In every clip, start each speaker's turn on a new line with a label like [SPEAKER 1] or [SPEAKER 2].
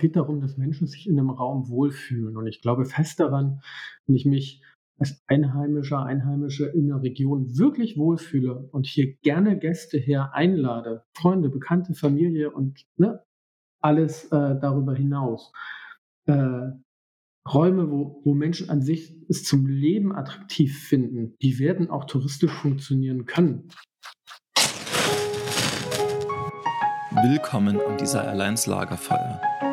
[SPEAKER 1] geht darum, dass Menschen sich in einem Raum wohlfühlen. Und ich glaube fest daran, wenn ich mich als Einheimischer, Einheimische in der Region wirklich wohlfühle und hier gerne Gäste her einlade, Freunde, Bekannte, Familie und ne, alles äh, darüber hinaus. Äh, Räume, wo, wo Menschen an sich es zum Leben attraktiv finden, die werden auch touristisch funktionieren können.
[SPEAKER 2] Willkommen am Desire Alliance Lagerfeuer,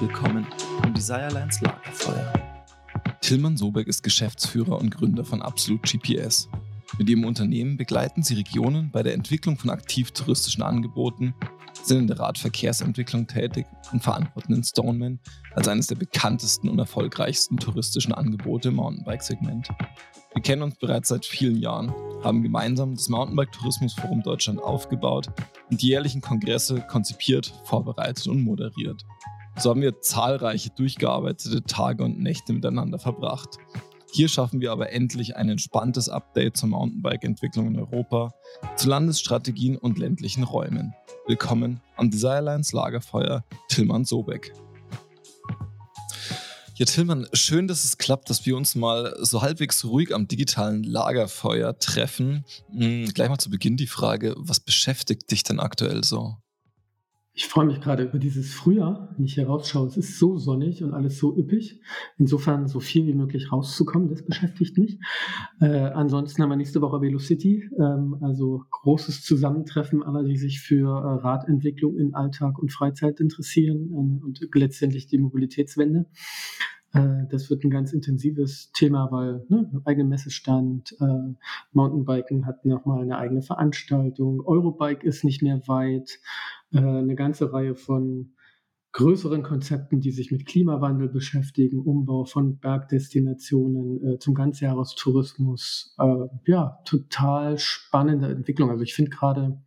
[SPEAKER 2] Willkommen im Desirelines Lagerfeuer. Tillmann Sobeck ist Geschäftsführer und Gründer von Absolute GPS. Mit ihrem Unternehmen begleiten sie Regionen bei der Entwicklung von aktiv-touristischen Angeboten, sind in der Radverkehrsentwicklung tätig und verantworten den Stoneman als eines der bekanntesten und erfolgreichsten touristischen Angebote im Mountainbike-Segment. Wir kennen uns bereits seit vielen Jahren, haben gemeinsam das Mountainbike-Tourismusforum Deutschland aufgebaut und die jährlichen Kongresse konzipiert, vorbereitet und moderiert. So haben wir zahlreiche durchgearbeitete Tage und Nächte miteinander verbracht. Hier schaffen wir aber endlich ein entspanntes Update zur Mountainbike-Entwicklung in Europa, zu Landesstrategien und ländlichen Räumen. Willkommen am Desirelines Lagerfeuer Tillmann Sobeck. Ja, Tillmann, schön, dass es klappt, dass wir uns mal so halbwegs ruhig am digitalen Lagerfeuer treffen. Hm, gleich mal zu Beginn die Frage, was beschäftigt dich denn aktuell so?
[SPEAKER 1] Ich freue mich gerade über dieses Frühjahr, wenn ich hier rausschaue. Es ist so sonnig und alles so üppig. Insofern so viel wie möglich rauszukommen, das beschäftigt mich. Äh, ansonsten haben wir nächste Woche Velocity, ähm, also großes Zusammentreffen aller, die sich für äh, Radentwicklung in Alltag und Freizeit interessieren äh, und letztendlich die Mobilitätswende. Äh, das wird ein ganz intensives Thema, weil ne, eigene Messestand, äh, Mountainbiken hat nochmal eine eigene Veranstaltung, Eurobike ist nicht mehr weit, äh, eine ganze Reihe von größeren Konzepten, die sich mit Klimawandel beschäftigen, Umbau von Bergdestinationen äh, zum Ganzjahrestourismus. Äh, ja, total spannende Entwicklung. Also ich finde gerade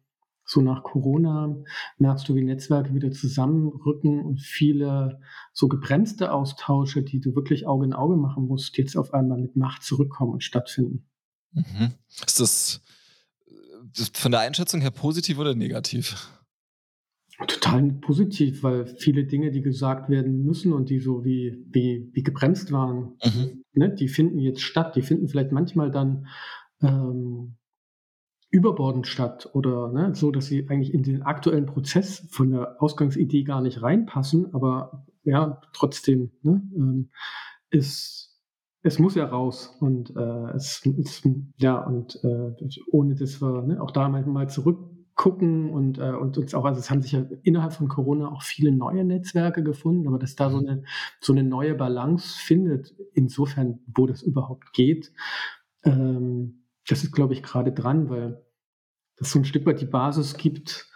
[SPEAKER 1] so nach Corona merkst du, wie Netzwerke wieder zusammenrücken und viele so gebremste Austausche, die du wirklich Auge in Auge machen musst, jetzt auf einmal mit Macht zurückkommen und stattfinden.
[SPEAKER 2] Mhm. Ist das von der Einschätzung her positiv oder negativ?
[SPEAKER 1] Total positiv, weil viele Dinge, die gesagt werden müssen und die so wie, wie, wie gebremst waren, mhm. ne, die finden jetzt statt. Die finden vielleicht manchmal dann ähm, überbordend statt oder ne, so, dass sie eigentlich in den aktuellen Prozess von der Ausgangsidee gar nicht reinpassen, aber ja, trotzdem ne, ähm, ist es muss ja raus und äh, es ist ja und äh, ohne dass wir ne, auch da mal zurückgucken und, äh, und uns auch, also es haben sich ja innerhalb von Corona auch viele neue Netzwerke gefunden, aber dass da so eine, so eine neue Balance findet, insofern, wo das überhaupt geht, ähm, das ist, glaube ich, gerade dran, weil so ein Stück weit die Basis gibt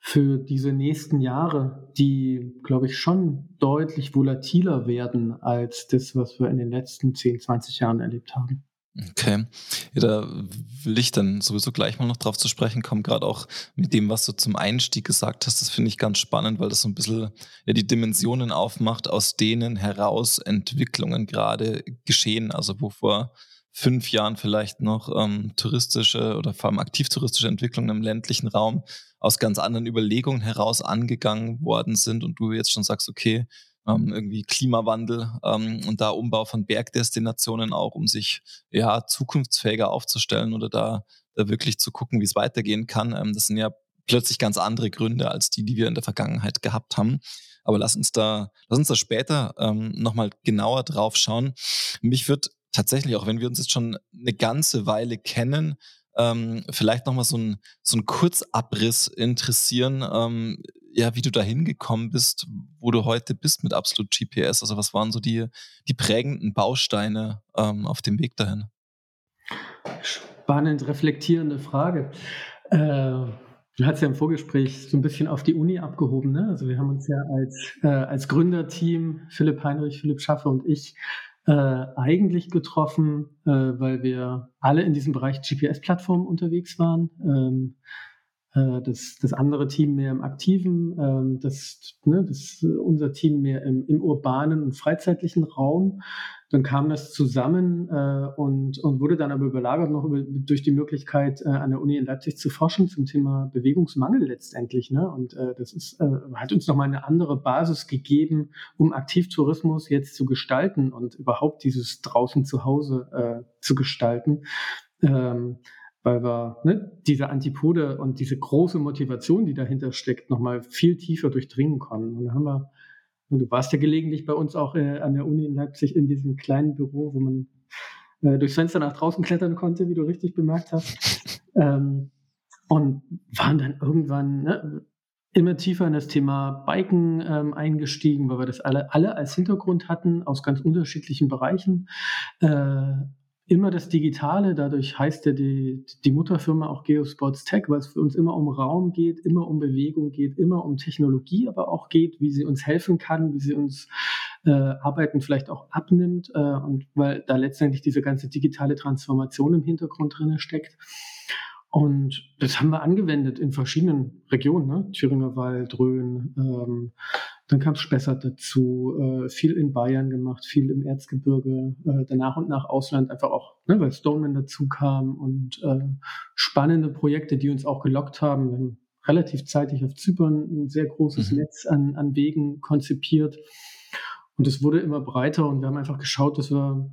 [SPEAKER 1] für diese nächsten Jahre, die, glaube ich, schon deutlich volatiler werden als das, was wir in den letzten 10, 20 Jahren erlebt haben.
[SPEAKER 2] Okay, ja, da will ich dann sowieso gleich mal noch drauf zu sprechen kommen, gerade auch mit dem, was du zum Einstieg gesagt hast. Das finde ich ganz spannend, weil das so ein bisschen ja, die Dimensionen aufmacht, aus denen heraus Entwicklungen gerade geschehen. Also wo vor fünf Jahren vielleicht noch ähm, touristische oder vor allem aktiv-touristische Entwicklungen im ländlichen Raum aus ganz anderen Überlegungen heraus angegangen worden sind und du jetzt schon sagst, okay, ähm, irgendwie Klimawandel ähm, und da Umbau von Bergdestinationen auch, um sich ja zukunftsfähiger aufzustellen oder da, da wirklich zu gucken, wie es weitergehen kann. Ähm, das sind ja plötzlich ganz andere Gründe als die, die wir in der Vergangenheit gehabt haben. Aber lass uns da, lass uns da später ähm, nochmal genauer drauf schauen. Mich würde tatsächlich, auch wenn wir uns jetzt schon eine ganze Weile kennen, ähm, vielleicht nochmal so ein, so ein Kurzabriss interessieren, ähm, ja, wie du da hingekommen bist, wo du heute bist mit Absolut GPS. Also was waren so die, die prägenden Bausteine ähm, auf dem Weg dahin?
[SPEAKER 1] Spannend reflektierende Frage. Äh, Du hast ja im Vorgespräch so ein bisschen auf die Uni abgehoben. Ne? Also wir haben uns ja als, äh, als Gründerteam, Philipp Heinrich, Philipp Schaffe und ich, äh, eigentlich getroffen, äh, weil wir alle in diesem Bereich GPS-Plattformen unterwegs waren. Ähm, äh, das, das andere Team mehr im aktiven, ähm, das, ne, das, unser Team mehr im, im urbanen und freizeitlichen Raum. Dann kam das zusammen äh, und, und wurde dann aber überlagert noch über, durch die Möglichkeit, äh, an der Uni in Leipzig zu forschen zum Thema Bewegungsmangel letztendlich. Ne? Und äh, das ist, äh, hat uns nochmal eine andere Basis gegeben, um Aktivtourismus jetzt zu gestalten und überhaupt dieses draußen zu Hause äh, zu gestalten. Ähm, weil wir ne, diese Antipode und diese große Motivation, die dahinter steckt, nochmal viel tiefer durchdringen können. Und da haben wir, du warst ja gelegentlich bei uns auch äh, an der Uni in Leipzig in diesem kleinen Büro, wo man äh, durchs Fenster nach draußen klettern konnte, wie du richtig bemerkt hast. ähm, und waren dann irgendwann ne, immer tiefer in das Thema Biken ähm, eingestiegen, weil wir das alle, alle als Hintergrund hatten, aus ganz unterschiedlichen Bereichen. Äh, immer das Digitale, dadurch heißt ja die, die Mutterfirma auch Geosports Tech, weil es für uns immer um Raum geht, immer um Bewegung geht, immer um Technologie, aber auch geht, wie sie uns helfen kann, wie sie uns äh, Arbeiten vielleicht auch abnimmt äh, und weil da letztendlich diese ganze digitale Transformation im Hintergrund drin steckt. Und das haben wir angewendet in verschiedenen Regionen, ne? Thüringer Wald, Rhön, ähm, dann kam Spessart dazu, äh, viel in Bayern gemacht, viel im Erzgebirge, äh, danach und nach Ausland einfach auch, ne, weil Stoneman dazu kam und äh, spannende Projekte, die uns auch gelockt haben. Wir haben relativ zeitig auf Zypern ein sehr großes mhm. Netz an, an Wegen konzipiert. Und es wurde immer breiter und wir haben einfach geschaut, dass wir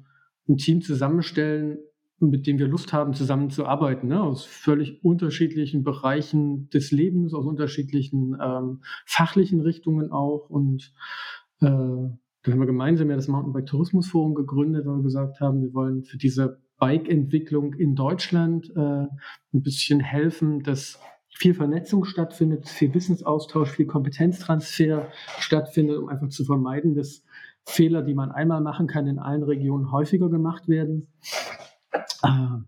[SPEAKER 1] ein Team zusammenstellen, mit dem wir Lust haben, zusammenzuarbeiten, ne? aus völlig unterschiedlichen Bereichen des Lebens, aus unterschiedlichen ähm, fachlichen Richtungen auch. Und äh, dann haben wir gemeinsam ja das Mountainbike Tourismus Forum gegründet, weil wir gesagt haben, wir wollen für diese Bike-Entwicklung in Deutschland äh, ein bisschen helfen, dass viel Vernetzung stattfindet, viel Wissensaustausch, viel Kompetenztransfer stattfindet, um einfach zu vermeiden, dass Fehler, die man einmal machen kann, in allen Regionen häufiger gemacht werden. Äh,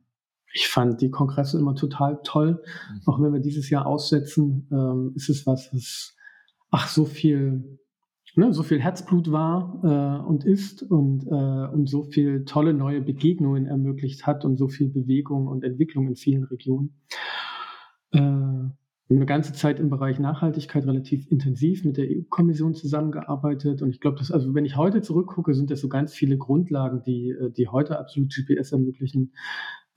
[SPEAKER 1] ich fand die Kongresse immer total toll. Mhm. Auch wenn wir dieses Jahr aussetzen, ähm, ist es was, was ach so viel, ne, so viel Herzblut war äh, und ist und, äh, und so viel tolle neue Begegnungen ermöglicht hat und so viel Bewegung und Entwicklung in vielen Regionen. Äh, eine ganze Zeit im Bereich Nachhaltigkeit relativ intensiv mit der EU-Kommission zusammengearbeitet. Und ich glaube, dass, also wenn ich heute zurückgucke, sind das so ganz viele Grundlagen, die, äh, die heute absolut GPS ermöglichen,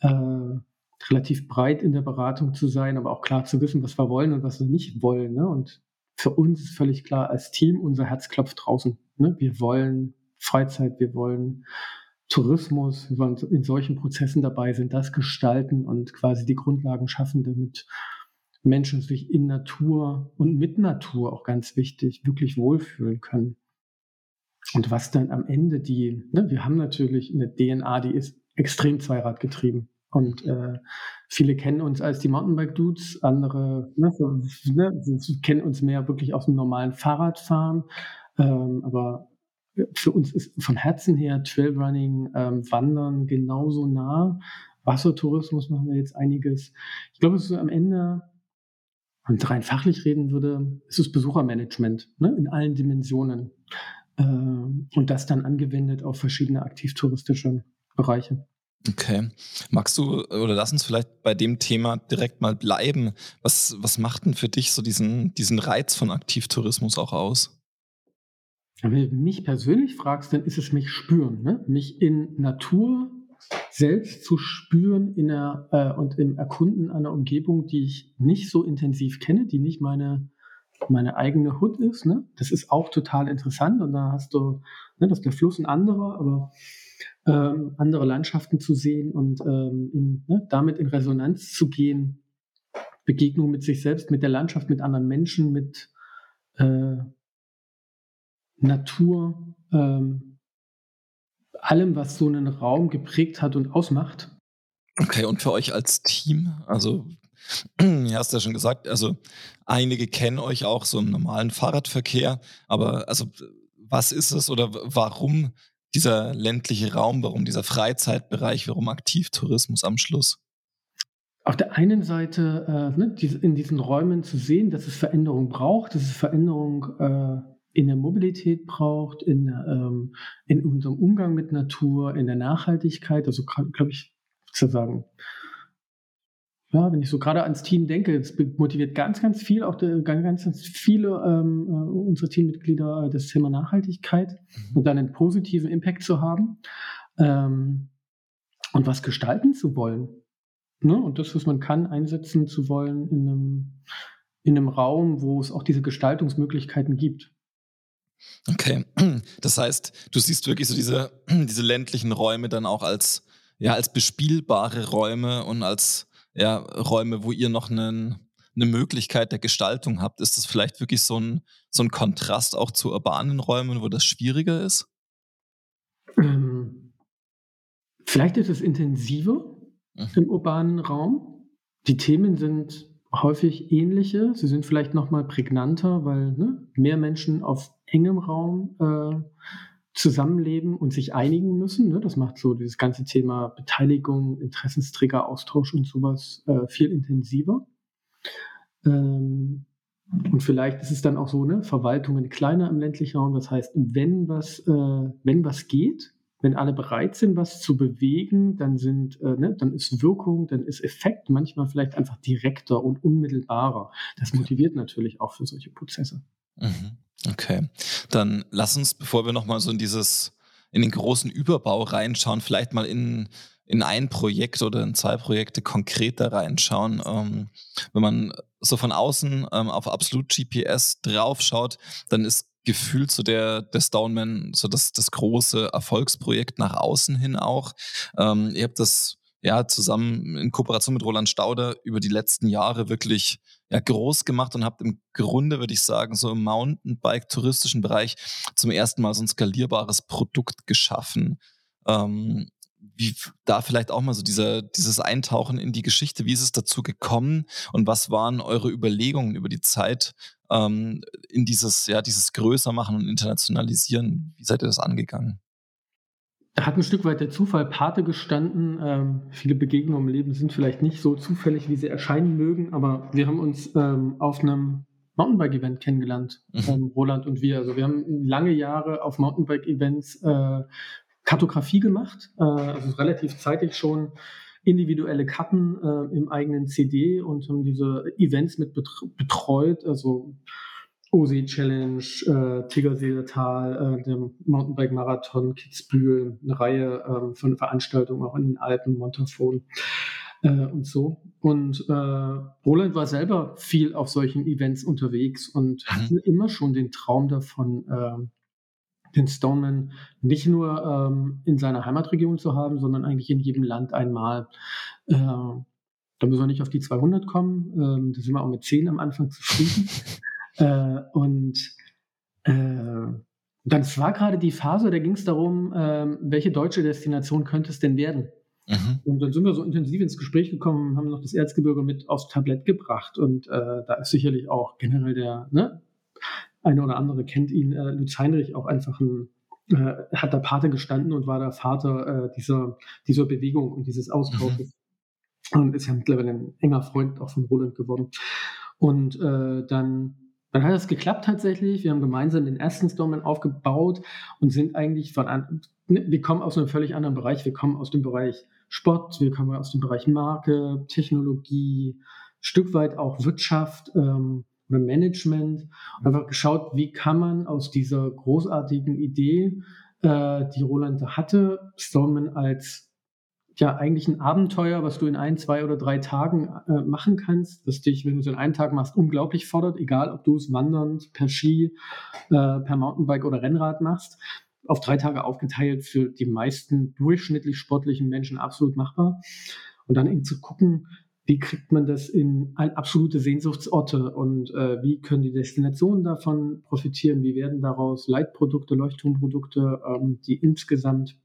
[SPEAKER 1] äh, relativ breit in der Beratung zu sein, aber auch klar zu wissen, was wir wollen und was wir nicht wollen. Ne? Und für uns ist völlig klar, als Team, unser Herz klopft draußen. Ne? Wir wollen Freizeit, wir wollen Tourismus, wir wollen in solchen Prozessen dabei sind, das gestalten und quasi die Grundlagen schaffen, damit Menschen sich in Natur und mit Natur auch ganz wichtig wirklich wohlfühlen können. Und was dann am Ende die, ne, wir haben natürlich eine DNA, die ist extrem zweiradgetrieben. Und äh, viele kennen uns als die Mountainbike-Dudes, andere ne, so, ne, kennen uns mehr wirklich aus dem normalen Fahrradfahren. Ähm, aber für uns ist von Herzen her Trailrunning, ähm, Wandern genauso nah. Wassertourismus machen wir jetzt einiges. Ich glaube, es ist am Ende und rein fachlich reden würde, ist es Besuchermanagement ne, in allen Dimensionen. Äh, und das dann angewendet auf verschiedene aktivtouristische Bereiche.
[SPEAKER 2] Okay. Magst du oder lass uns vielleicht bei dem Thema direkt mal bleiben. Was, was macht denn für dich so diesen, diesen Reiz von Aktivtourismus auch aus?
[SPEAKER 1] Wenn du mich persönlich fragst, dann ist es mich spüren, ne? mich in Natur selbst zu spüren in der, äh, und im Erkunden einer Umgebung, die ich nicht so intensiv kenne, die nicht meine, meine eigene Hut ist. Ne? Das ist auch total interessant und da hast du, ne, das ist der Fluss ein anderer, aber ähm, andere Landschaften zu sehen und ähm, in, ne, damit in Resonanz zu gehen, Begegnung mit sich selbst, mit der Landschaft, mit anderen Menschen, mit äh, Natur, ähm, allem, was so einen Raum geprägt hat und ausmacht.
[SPEAKER 2] Okay, und für euch als Team, also ja, hast ja schon gesagt, also einige kennen euch auch so im normalen Fahrradverkehr, aber also was ist es oder warum dieser ländliche Raum, warum dieser Freizeitbereich, warum Aktivtourismus am Schluss?
[SPEAKER 1] auf der einen Seite äh, ne, in diesen Räumen zu sehen, dass es Veränderung braucht, dass es Veränderung äh, in der Mobilität braucht, in, ähm, in unserem Umgang mit Natur, in der Nachhaltigkeit. Also glaube ich, zu sagen, ja, wenn ich so gerade ans Team denke, es motiviert ganz, ganz viel, auch der, ganz, ganz viele ähm, äh, unserer Teammitglieder das Thema Nachhaltigkeit mhm. und dann einen positiven Impact zu haben ähm, und was gestalten zu wollen. Ne? Und das, was man kann, einsetzen zu wollen in einem, in einem Raum, wo es auch diese Gestaltungsmöglichkeiten gibt.
[SPEAKER 2] Okay, das heißt, du siehst wirklich so diese, diese ländlichen Räume dann auch als, ja, als bespielbare Räume und als ja, Räume, wo ihr noch einen, eine Möglichkeit der Gestaltung habt. Ist das vielleicht wirklich so ein, so ein Kontrast auch zu urbanen Räumen, wo das schwieriger ist?
[SPEAKER 1] Ähm, vielleicht ist es intensiver mhm. im urbanen Raum. Die Themen sind häufig ähnliche. Sie sind vielleicht noch mal prägnanter, weil ne, mehr Menschen auf engem Raum äh, zusammenleben und sich einigen müssen. Ne? Das macht so dieses ganze Thema Beteiligung, Interessensträger, Austausch und sowas äh, viel intensiver. Ähm, und vielleicht ist es dann auch so, ne, Verwaltungen kleiner im ländlichen Raum. Das heißt, wenn was, äh, wenn was geht, wenn alle bereit sind, was zu bewegen, dann sind, äh, ne, dann ist Wirkung, dann ist Effekt manchmal vielleicht einfach direkter und unmittelbarer. Das motiviert natürlich auch für solche Prozesse.
[SPEAKER 2] Mhm. Okay, dann lass uns, bevor wir nochmal so in dieses, in den großen Überbau reinschauen, vielleicht mal in, in ein Projekt oder in zwei Projekte konkreter reinschauen. Ähm, wenn man so von außen ähm, auf Absolut GPS draufschaut, dann ist gefühlt so der, der Stoneman so das, das große Erfolgsprojekt nach außen hin auch. Ähm, ihr habt das ja zusammen in Kooperation mit Roland Stauder über die letzten Jahre wirklich ja, groß gemacht und habt im Grunde, würde ich sagen, so im Mountainbike-touristischen Bereich zum ersten Mal so ein skalierbares Produkt geschaffen. Ähm, wie da vielleicht auch mal so dieser, dieses Eintauchen in die Geschichte, wie ist es dazu gekommen und was waren eure Überlegungen über die Zeit ähm, in dieses, ja, dieses Größermachen und Internationalisieren? Wie seid ihr das angegangen?
[SPEAKER 1] Da hat ein Stück weit der Zufall Pate gestanden. Ähm, viele Begegnungen im Leben sind vielleicht nicht so zufällig, wie sie erscheinen mögen, aber wir haben uns ähm, auf einem Mountainbike-Event kennengelernt, mhm. ähm, Roland und wir. Also wir haben lange Jahre auf Mountainbike-Events äh, Kartografie gemacht, äh, also relativ zeitig schon individuelle Karten äh, im eigenen CD und haben diese Events mit betreut, also OSE Challenge, äh, Tiggerseer Tal, äh, der Mountainbike Marathon, Kitzbühel, eine Reihe äh, von Veranstaltungen auch in den Alpen, Montafon äh, und so. Und äh, Roland war selber viel auf solchen Events unterwegs und mhm. hatte immer schon den Traum davon, äh, den Stoneman nicht nur ähm, in seiner Heimatregion zu haben, sondern eigentlich in jedem Land einmal. Äh, da müssen wir nicht auf die 200 kommen. Ähm, da sind wir auch mit 10 am Anfang zufrieden. Äh, und äh, dann war gerade die Phase, da ging es darum, äh, welche deutsche Destination könnte es denn werden? Mhm. Und dann sind wir so intensiv ins Gespräch gekommen, haben noch das Erzgebirge mit aufs Tablett gebracht. Und äh, da ist sicherlich auch generell der, ne, eine oder andere kennt ihn, äh, Lutz Heinrich, auch einfach ein, äh, hat der Pate gestanden und war der Vater äh, dieser, dieser Bewegung und dieses Austausches. Mhm. Und ist ja mittlerweile ein enger Freund auch von Roland geworden. Und äh, dann dann hat es geklappt tatsächlich. Wir haben gemeinsam den ersten Stoneman aufgebaut und sind eigentlich von an, ne, wir kommen aus einem völlig anderen Bereich. Wir kommen aus dem Bereich Sport, wir kommen aus dem Bereich Marke, Technologie, Stück weit auch Wirtschaft ähm, oder Management. Und einfach geschaut, wie kann man aus dieser großartigen Idee, äh, die Roland hatte, Stoneman als ja eigentlich ein Abenteuer, was du in ein, zwei oder drei Tagen äh, machen kannst, das dich, wenn du es in einem Tag machst, unglaublich fordert, egal ob du es wandernd, per Ski, äh, per Mountainbike oder Rennrad machst. Auf drei Tage aufgeteilt für die meisten durchschnittlich sportlichen Menschen absolut machbar. Und dann eben zu gucken, wie kriegt man das in absolute Sehnsuchtsorte und äh, wie können die Destinationen davon profitieren, wie werden daraus Leitprodukte, Leuchtturmprodukte, ähm, die insgesamt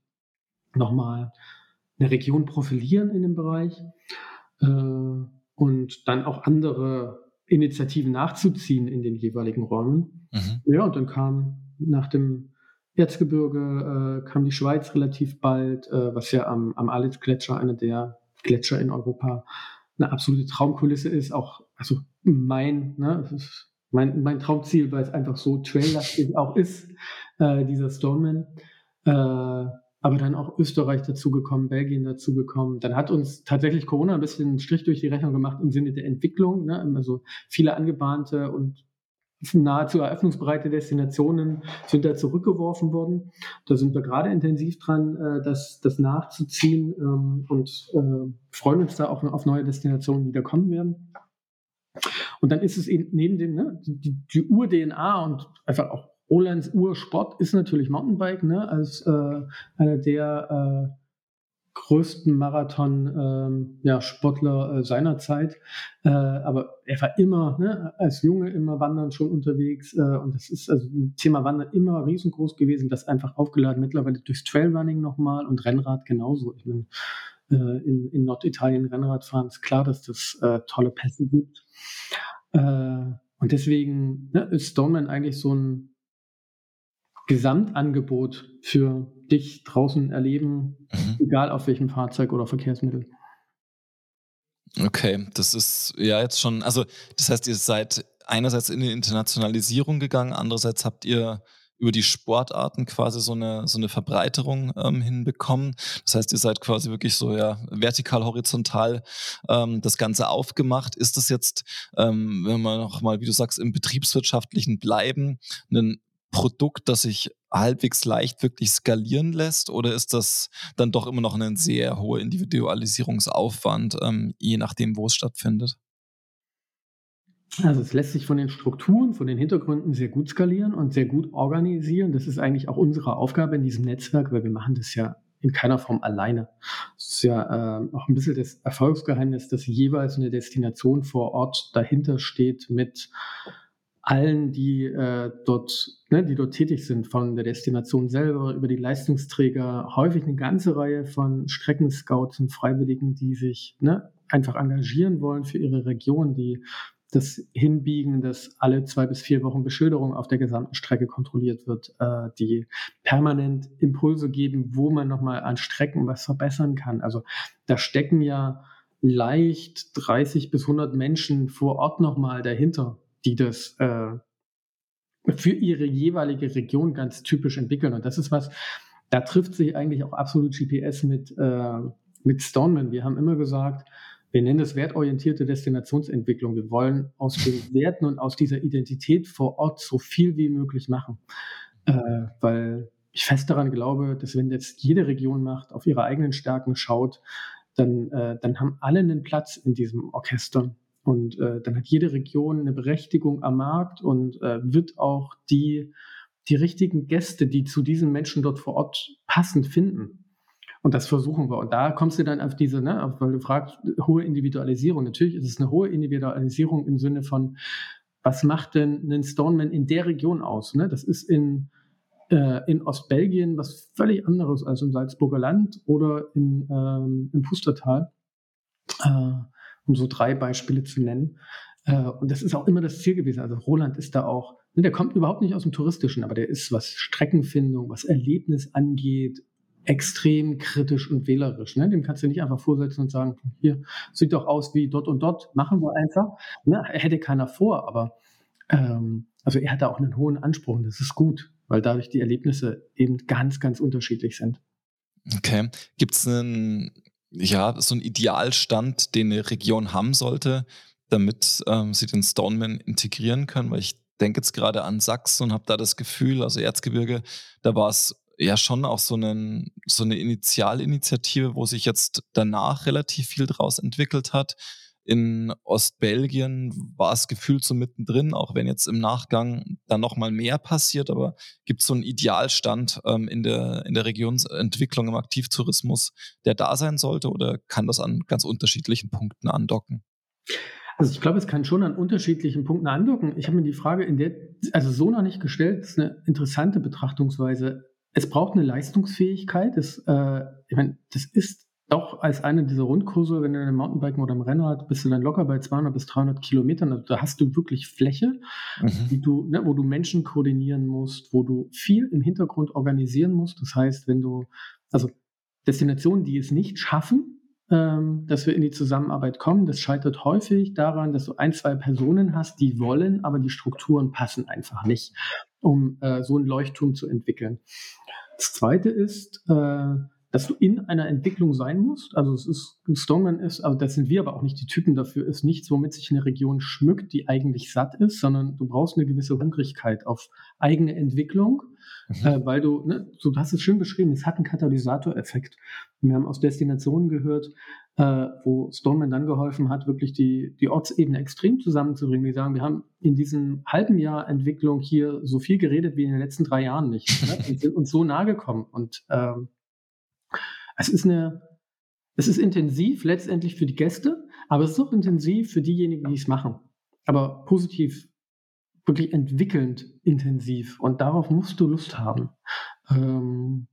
[SPEAKER 1] nochmal eine Region profilieren in dem Bereich äh, und dann auch andere Initiativen nachzuziehen in den jeweiligen Räumen. Mhm. Ja, und dann kam nach dem Erzgebirge äh, kam die Schweiz relativ bald, äh, was ja am, am Alitz-Gletscher, einer der Gletscher in Europa, eine absolute Traumkulisse ist, auch, also mein, ne, mein, mein Traumziel, weil es einfach so traillastig auch ist, äh, dieser Stoneman. Äh, aber dann auch Österreich dazugekommen, Belgien dazugekommen. Dann hat uns tatsächlich Corona ein bisschen einen Strich durch die Rechnung gemacht im Sinne der Entwicklung. Ne? Also viele angebahnte und nahezu eröffnungsbereite Destinationen sind da zurückgeworfen worden. Da sind wir gerade intensiv dran, äh, das, das nachzuziehen ähm, und äh, freuen uns da auch auf neue Destinationen, die da kommen werden. Und dann ist es eben neben dem, ne, die, die Ur-DNA und einfach auch Rolands Ursport ist natürlich Mountainbike, ne, als äh, einer der äh, größten Marathon-Sportler ähm, ja, äh, seiner Zeit. Äh, aber er war immer, ne, als Junge immer wandern schon unterwegs. Äh, und das ist also ein Thema Wandern immer riesengroß gewesen, das einfach aufgeladen mittlerweile durchs Trailrunning nochmal und Rennrad genauso. Ich meine, äh, in, in Norditalien Rennrad fahren ist klar, dass das äh, tolle Pässe gibt. Äh, und deswegen ne, ist Stoneman eigentlich so ein Gesamtangebot für dich draußen erleben, mhm. egal auf welchem Fahrzeug oder Verkehrsmittel.
[SPEAKER 2] Okay, das ist ja jetzt schon, also das heißt, ihr seid einerseits in die Internationalisierung gegangen, andererseits habt ihr über die Sportarten quasi so eine, so eine Verbreiterung ähm, hinbekommen. Das heißt, ihr seid quasi wirklich so ja vertikal, horizontal ähm, das Ganze aufgemacht. Ist das jetzt, ähm, wenn wir nochmal, wie du sagst, im betriebswirtschaftlichen bleiben, ein Produkt, das sich halbwegs leicht wirklich skalieren lässt? Oder ist das dann doch immer noch ein sehr hoher Individualisierungsaufwand, ähm, je nachdem, wo es stattfindet?
[SPEAKER 1] Also es lässt sich von den Strukturen, von den Hintergründen sehr gut skalieren und sehr gut organisieren. Das ist eigentlich auch unsere Aufgabe in diesem Netzwerk, weil wir machen das ja in keiner Form alleine. Es ist ja äh, auch ein bisschen das Erfolgsgeheimnis, dass jeweils eine Destination vor Ort dahinter steht mit allen, die äh, dort, ne, die dort tätig sind, von der Destination selber über die Leistungsträger, häufig eine ganze Reihe von Streckenscouts und Freiwilligen, die sich ne, einfach engagieren wollen für ihre Region, die das hinbiegen, dass alle zwei bis vier Wochen Beschilderung auf der gesamten Strecke kontrolliert wird, äh, die permanent Impulse geben, wo man nochmal an Strecken was verbessern kann. Also da stecken ja leicht 30 bis 100 Menschen vor Ort nochmal dahinter, die das äh, für ihre jeweilige Region ganz typisch entwickeln. Und das ist was, da trifft sich eigentlich auch absolut GPS mit, äh, mit Stoneman. Wir haben immer gesagt, wir nennen das wertorientierte Destinationsentwicklung. Wir wollen aus den Werten und aus dieser Identität vor Ort so viel wie möglich machen. Äh, weil ich fest daran glaube, dass wenn jetzt jede Region macht, auf ihre eigenen Stärken schaut, dann, äh, dann haben alle einen Platz in diesem Orchester. Und äh, dann hat jede Region eine Berechtigung am Markt und äh, wird auch die, die richtigen Gäste, die zu diesen Menschen dort vor Ort passend finden. Und das versuchen wir. Und da kommst du dann auf diese, ne, auf, weil du fragst, hohe Individualisierung. Natürlich ist es eine hohe Individualisierung im Sinne von, was macht denn ein Stoneman in der Region aus? Ne? Das ist in, äh, in Ostbelgien was völlig anderes als im Salzburger Land oder in, ähm, im Pustertal. Äh, um so drei Beispiele zu nennen. Äh, und das ist auch immer das Ziel gewesen. Also Roland ist da auch, ne, der kommt überhaupt nicht aus dem Touristischen, aber der ist, was Streckenfindung, was Erlebnis angeht, extrem kritisch und wählerisch. Ne? Dem kannst du nicht einfach vorsetzen und sagen, hier, sieht doch aus wie dort und dort, machen wir einfach. Ne? Hätte keiner vor, aber ähm, also er hat da auch einen hohen Anspruch und das ist gut, weil dadurch die Erlebnisse eben ganz, ganz unterschiedlich sind.
[SPEAKER 2] Okay. Gibt es einen ja, so ein Idealstand, den eine Region haben sollte, damit ähm, sie den Stoneman integrieren können, weil ich denke jetzt gerade an Sachsen und habe da das Gefühl, also Erzgebirge, da war es ja schon auch so, einen, so eine Initialinitiative, wo sich jetzt danach relativ viel draus entwickelt hat. In Ostbelgien war es gefühlt so mittendrin, auch wenn jetzt im Nachgang dann nochmal mehr passiert, aber gibt es so einen Idealstand ähm, in, der, in der Regionsentwicklung im Aktivtourismus, der da sein sollte oder kann das an ganz unterschiedlichen Punkten andocken?
[SPEAKER 1] Also ich glaube, es kann schon an unterschiedlichen Punkten andocken. Ich habe mir die Frage in der, also so noch nicht gestellt, das ist eine interessante Betrachtungsweise. Es braucht eine Leistungsfähigkeit. Das, äh, ich meine, das ist doch als eine dieser Rundkurse, wenn du in einem Mountainbiken oder im Rennrad bist du dann locker bei 200 bis 300 Kilometern. Also da hast du wirklich Fläche, mhm. du, ne, wo du Menschen koordinieren musst, wo du viel im Hintergrund organisieren musst. Das heißt, wenn du, also Destinationen, die es nicht schaffen, ähm, dass wir in die Zusammenarbeit kommen. Das scheitert häufig daran, dass du ein, zwei Personen hast, die wollen, aber die Strukturen passen einfach nicht, um äh, so ein Leuchtturm zu entwickeln. Das Zweite ist, äh, dass du in einer Entwicklung sein musst. Also es ist, Stoneman ist, also das sind wir aber auch nicht die Typen dafür, ist nichts, womit sich eine Region schmückt, die eigentlich satt ist, sondern du brauchst eine gewisse Hungrigkeit auf eigene Entwicklung, mhm. äh, weil du, ne, so, du hast es schön beschrieben, es hat einen Katalysatoreffekt. Wir haben aus Destinationen gehört, äh, wo Stoneman dann geholfen hat, wirklich die, die Ortsebene extrem zusammenzubringen. Die sagen, wir haben in diesem halben Jahr Entwicklung hier so viel geredet wie in den letzten drei Jahren nicht. Ne? Und sind uns so nahe gekommen. Und ähm, es ist eine, es ist intensiv letztendlich für die Gäste, aber es ist auch intensiv für diejenigen, die es machen. Aber positiv, wirklich entwickelnd intensiv. Und darauf musst du Lust haben. Ähm,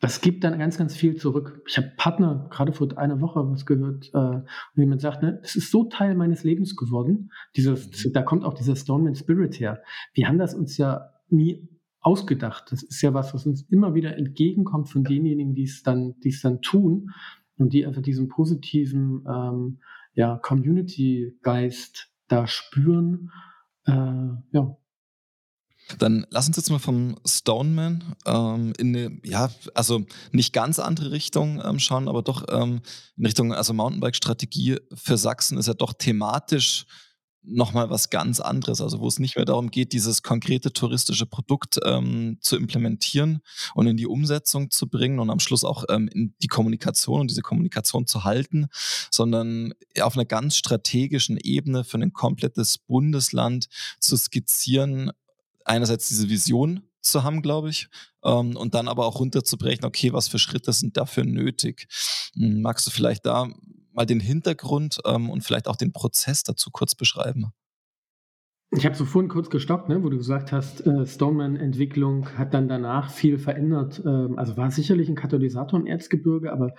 [SPEAKER 1] das gibt dann ganz, ganz viel zurück. Ich habe Partner gerade vor einer Woche was gehört, äh, wo jemand sagt, ne, es ist so Teil meines Lebens geworden. Dieses, mhm. da kommt auch dieser Stoneman Spirit her. Wir haben das uns ja nie ausgedacht. Das ist ja was, was uns immer wieder entgegenkommt von denjenigen, die es dann, die es dann tun und die einfach diesen positiven ähm, ja, Community-Geist da spüren. Äh, ja.
[SPEAKER 2] Dann lass uns jetzt mal vom Stoneman ähm, in eine, ja, also nicht ganz andere Richtung ähm, schauen, aber doch ähm, in Richtung, also Mountainbike-Strategie für Sachsen ist ja doch thematisch nochmal was ganz anderes, also wo es nicht mehr darum geht, dieses konkrete touristische Produkt ähm, zu implementieren und in die Umsetzung zu bringen und am Schluss auch ähm, in die Kommunikation und diese Kommunikation zu halten, sondern auf einer ganz strategischen Ebene für ein komplettes Bundesland zu skizzieren, einerseits diese Vision zu haben, glaube ich, ähm, und dann aber auch runterzubrechen, okay, was für Schritte sind dafür nötig? Hm, magst du vielleicht da mal den Hintergrund ähm, und vielleicht auch den Prozess dazu kurz beschreiben?
[SPEAKER 1] Ich habe so vorhin kurz gestoppt, ne, wo du gesagt hast, äh, Stoneman-Entwicklung hat dann danach viel verändert. Ähm, also war sicherlich ein Katalysator im Erzgebirge, aber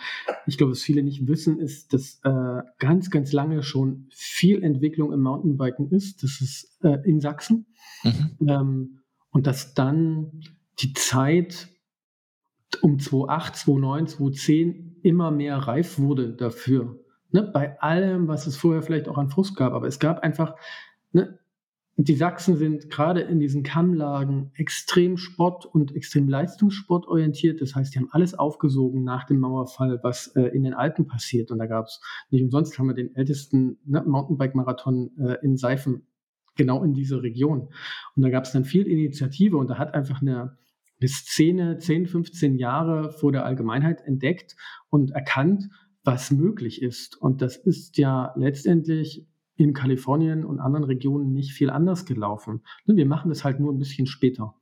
[SPEAKER 1] ich glaube, was viele nicht wissen, ist, dass äh, ganz, ganz lange schon viel Entwicklung im Mountainbiken ist. Das ist äh, in Sachsen. Mhm. Ähm, und dass dann die Zeit um 2008, 2009, 2010 immer mehr reif wurde dafür. Ne, bei allem, was es vorher vielleicht auch an Frust gab. Aber es gab einfach, ne, die Sachsen sind gerade in diesen Kammlagen extrem Sport- und extrem Leistungssport orientiert. Das heißt, die haben alles aufgesogen nach dem Mauerfall, was äh, in den Alpen passiert. Und da gab es nicht umsonst haben wir den ältesten ne, Mountainbike-Marathon äh, in Seifen genau in dieser Region. Und da gab es dann viel Initiative und da hat einfach eine, eine Szene 10, 15 Jahre vor der Allgemeinheit entdeckt und erkannt, was möglich ist. Und das ist ja letztendlich in Kalifornien und anderen Regionen nicht viel anders gelaufen. Ne, wir machen das halt nur ein bisschen später.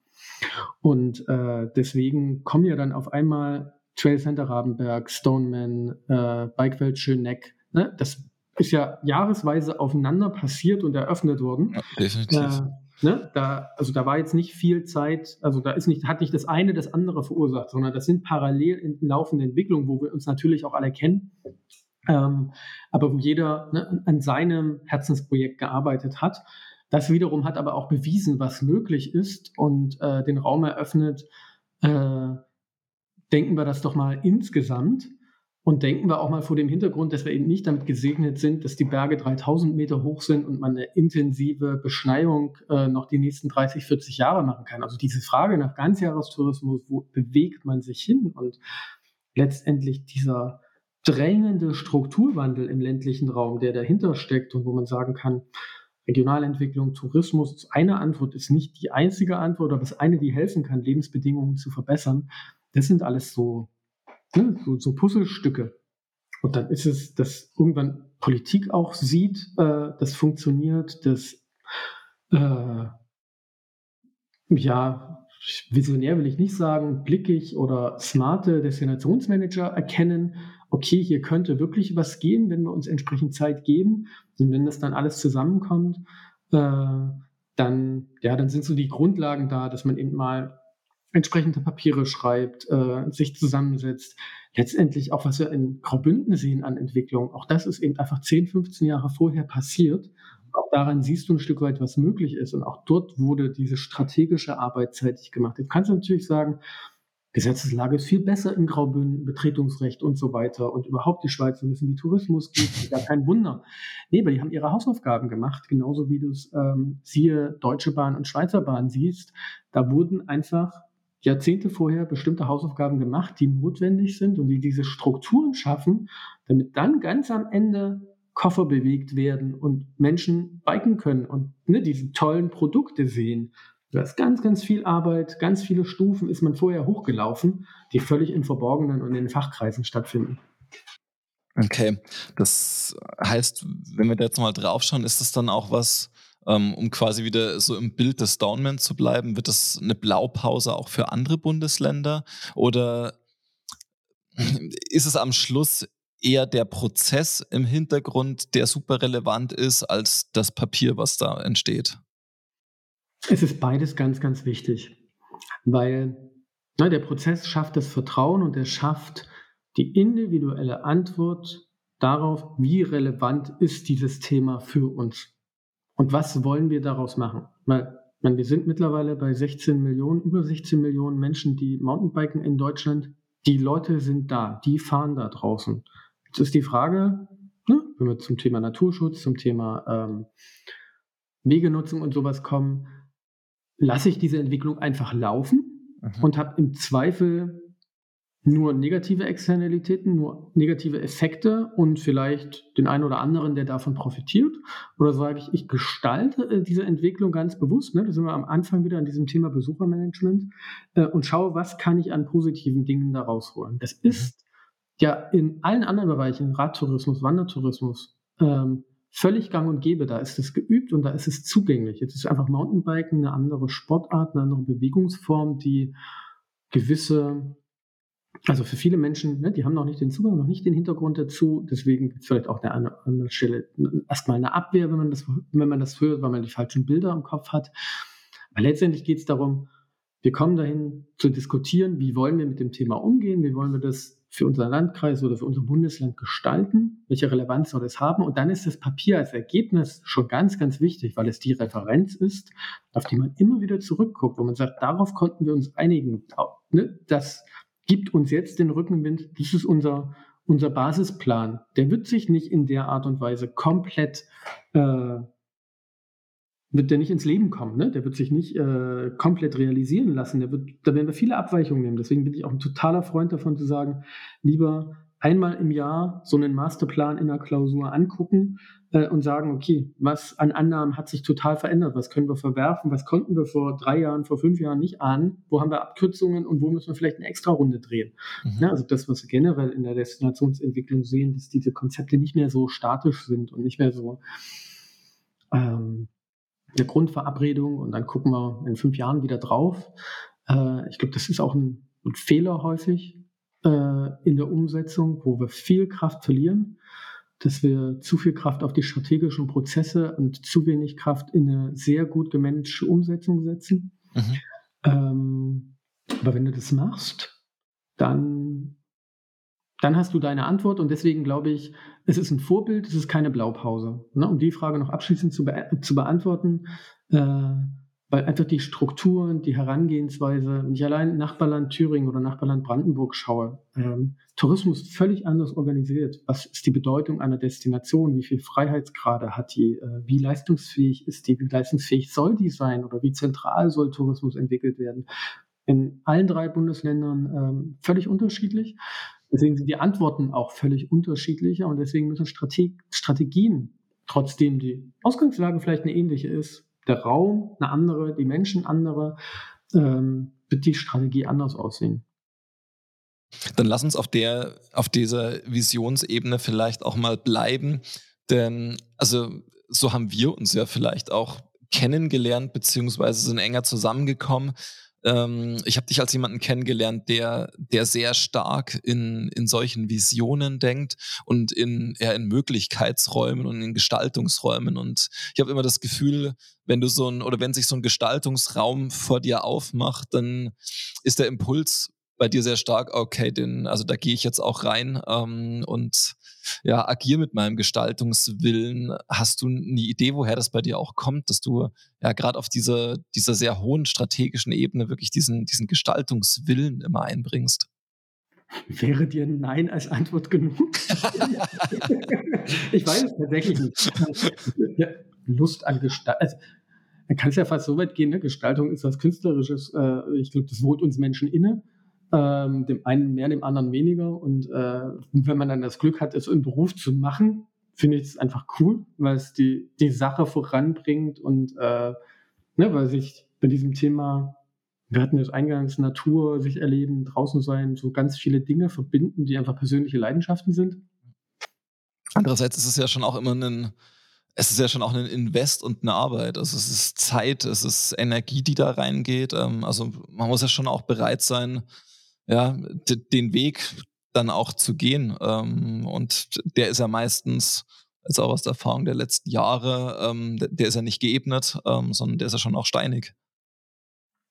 [SPEAKER 1] Und äh, deswegen kommen ja dann auf einmal Trail Center Rabenberg, Stoneman, äh, Bikewelt Schöneck. Ne? Das ist ja jahresweise aufeinander passiert und eröffnet worden. Ja, definitiv. Äh, Ne? Da, also da war jetzt nicht viel Zeit, also da ist nicht, hat nicht das eine das andere verursacht, sondern das sind parallel laufende Entwicklungen, wo wir uns natürlich auch alle kennen, ähm, aber wo jeder ne, an seinem Herzensprojekt gearbeitet hat. Das wiederum hat aber auch bewiesen, was möglich ist und äh, den Raum eröffnet. Äh, denken wir das doch mal insgesamt und denken wir auch mal vor dem Hintergrund, dass wir eben nicht damit gesegnet sind, dass die Berge 3000 Meter hoch sind und man eine intensive Beschneiung äh, noch die nächsten 30, 40 Jahre machen kann. Also diese Frage nach Ganzjahrestourismus, wo bewegt man sich hin? Und letztendlich dieser drängende Strukturwandel im ländlichen Raum, der dahinter steckt und wo man sagen kann, Regionalentwicklung, Tourismus eine Antwort, ist nicht die einzige Antwort, aber es ist eine, die helfen kann, Lebensbedingungen zu verbessern. Das sind alles so ne, so, so Puzzlestücke. Und dann ist es, dass irgendwann Politik auch sieht, äh, das funktioniert, dass äh, ja, visionär will ich nicht sagen, blickig oder smarte Destinationsmanager erkennen, okay, hier könnte wirklich was gehen, wenn wir uns entsprechend Zeit geben. Und wenn das dann alles zusammenkommt, äh, dann, ja, dann sind so die Grundlagen da, dass man eben mal entsprechende Papiere schreibt, äh, sich zusammensetzt. Letztendlich auch, was wir in Graubünden sehen an Entwicklung, auch das ist eben einfach 10, 15 Jahre vorher passiert. Auch daran siehst du ein Stück weit, was möglich ist. Und auch dort wurde diese strategische Arbeit zeitig gemacht. Jetzt kannst du natürlich sagen, Gesetzeslage ist viel besser in Graubünden, Betretungsrecht und so weiter. Und überhaupt die Schweizer wissen, wie Tourismus geht. Ja kein Wunder. Nee, aber die haben ihre Hausaufgaben gemacht, genauso wie du es ähm, siehe Deutsche Bahn und Schweizer Bahn siehst. Da wurden einfach Jahrzehnte vorher bestimmte Hausaufgaben gemacht, die notwendig sind und die diese Strukturen schaffen, damit dann ganz am Ende Koffer bewegt werden und Menschen biken können und ne, diese tollen Produkte sehen. Da ist ganz, ganz viel Arbeit, ganz viele Stufen ist man vorher hochgelaufen, die völlig im Verborgenen und in den Fachkreisen stattfinden.
[SPEAKER 2] Okay, das heißt, wenn wir da jetzt mal draufschauen, ist das dann auch was, um quasi wieder so im Bild des Downman zu bleiben, wird das eine Blaupause auch für andere Bundesländer oder ist es am Schluss eher der Prozess im Hintergrund, der super relevant ist, als das Papier, was da entsteht?
[SPEAKER 1] Es ist beides ganz, ganz wichtig, weil na, der Prozess schafft das Vertrauen und er schafft die individuelle Antwort darauf, wie relevant ist dieses Thema für uns und was wollen wir daraus machen. Weil meine, wir sind mittlerweile bei 16 Millionen, über 16 Millionen Menschen, die Mountainbiken in Deutschland. Die Leute sind da, die fahren da draußen. Jetzt ist die Frage, ne, wenn wir zum Thema Naturschutz, zum Thema ähm, Wegenutzung und sowas kommen, lasse ich diese Entwicklung einfach laufen mhm. und habe im Zweifel nur negative Externalitäten, nur negative Effekte und vielleicht den einen oder anderen, der davon profitiert? Oder sage ich, ich gestalte äh, diese Entwicklung ganz bewusst, ne? da sind wir am Anfang wieder an diesem Thema Besuchermanagement äh, und schaue, was kann ich an positiven Dingen da rausholen. Das mhm. ist ja in allen anderen Bereichen, Radtourismus, Wandertourismus, ähm, völlig gang und gäbe. Da ist es geübt und da ist es zugänglich. Jetzt ist einfach Mountainbiken eine andere Sportart, eine andere Bewegungsform, die gewisse, also für viele Menschen, ne, die haben noch nicht den Zugang, noch nicht den Hintergrund dazu. Deswegen gibt es vielleicht auch an einer Stelle erstmal eine Abwehr, wenn man das, wenn man das hört, weil man die falschen Bilder im Kopf hat. Aber letztendlich geht es darum, wir kommen dahin zu diskutieren, wie wollen wir mit dem Thema umgehen, wie wollen wir das für unseren Landkreis oder für unser Bundesland gestalten, welche Relevanz soll es haben. Und dann ist das Papier als Ergebnis schon ganz, ganz wichtig, weil es die Referenz ist, auf die man immer wieder zurückguckt, wo man sagt, darauf konnten wir uns einigen. Ne, das gibt uns jetzt den Rückenwind, das ist unser, unser Basisplan. Der wird sich nicht in der Art und Weise komplett äh, wird der nicht ins Leben kommen, ne? Der wird sich nicht äh, komplett realisieren lassen. Der wird, da werden wir viele Abweichungen nehmen. Deswegen bin ich auch ein totaler Freund davon zu sagen, lieber einmal im Jahr so einen Masterplan in der Klausur angucken äh, und sagen, okay, was an Annahmen hat sich total verändert? Was können wir verwerfen? Was konnten wir vor drei Jahren, vor fünf Jahren nicht ahnen? Wo haben wir Abkürzungen und wo müssen wir vielleicht eine extra Runde drehen? Mhm. Ja, also das, was wir generell in der Destinationsentwicklung sehen, dass diese Konzepte nicht mehr so statisch sind und nicht mehr so ähm, eine Grundverabredung und dann gucken wir in fünf Jahren wieder drauf. Äh, ich glaube, das ist auch ein, ein Fehler häufig in der Umsetzung, wo wir viel Kraft verlieren, dass wir zu viel Kraft auf die strategischen Prozesse und zu wenig Kraft in eine sehr gut gemanagte Umsetzung setzen. Mhm. Ähm, aber wenn du das machst, dann dann hast du deine Antwort und deswegen glaube ich, es ist ein Vorbild, es ist keine Blaupause. Ne? Um die Frage noch abschließend zu, be zu beantworten, äh, weil einfach die Strukturen, die Herangehensweise, wenn ich allein Nachbarland Thüringen oder Nachbarland Brandenburg schaue, ähm, Tourismus völlig anders organisiert. Was ist die Bedeutung einer Destination? Wie viel Freiheitsgrade hat die? Äh, wie leistungsfähig ist die? Wie leistungsfähig soll die sein? Oder wie zentral soll Tourismus entwickelt werden? In allen drei Bundesländern ähm, völlig unterschiedlich. Deswegen sind die Antworten auch völlig unterschiedlicher und deswegen müssen Strate Strategien, trotzdem die Ausgangslage vielleicht eine ähnliche ist, der Raum eine andere, die Menschen andere, ähm, wird die Strategie anders aussehen.
[SPEAKER 2] Dann lass uns auf der, auf dieser Visionsebene vielleicht auch mal bleiben. Denn, also, so haben wir uns ja vielleicht auch kennengelernt, beziehungsweise sind enger zusammengekommen. Ähm, ich habe dich als jemanden kennengelernt, der, der sehr stark in, in solchen Visionen denkt und in, eher in Möglichkeitsräumen und in Gestaltungsräumen. Und ich habe immer das Gefühl, wenn du so ein oder wenn sich so ein Gestaltungsraum vor dir aufmacht, dann ist der Impuls bei dir sehr stark, okay, den, also da gehe ich jetzt auch rein ähm, und ja, agiere mit meinem Gestaltungswillen. Hast du eine Idee, woher das bei dir auch kommt, dass du ja gerade auf dieser, dieser sehr hohen strategischen Ebene wirklich diesen, diesen Gestaltungswillen immer einbringst?
[SPEAKER 1] Wäre dir Nein als Antwort genug? ich weiß es tatsächlich nicht. Lust an Gestaltung. Also, man kann es ja fast so weit gehen, ne? Gestaltung ist was Künstlerisches. Äh, ich glaube, das wohnt uns Menschen inne. Ähm, dem einen mehr, dem anderen weniger. Und äh, wenn man dann das Glück hat, es im Beruf zu machen, finde ich es einfach cool, weil es die, die Sache voranbringt und äh, ne, weil sich bei diesem Thema, wir hatten das eingangs, Natur, sich erleben, draußen sein, so ganz viele Dinge verbinden, die einfach persönliche Leidenschaften sind.
[SPEAKER 2] Andererseits ist es ja schon auch immer ein, es ist ja schon auch ein Invest und eine Arbeit. Also es ist Zeit, es ist Energie, die da reingeht. Ähm, also man muss ja schon auch bereit sein, ja, den Weg dann auch zu gehen. Ähm, und der ist ja meistens, jetzt auch aus der Erfahrung der letzten Jahre, ähm, der ist ja nicht geebnet, ähm, sondern der ist ja schon auch steinig.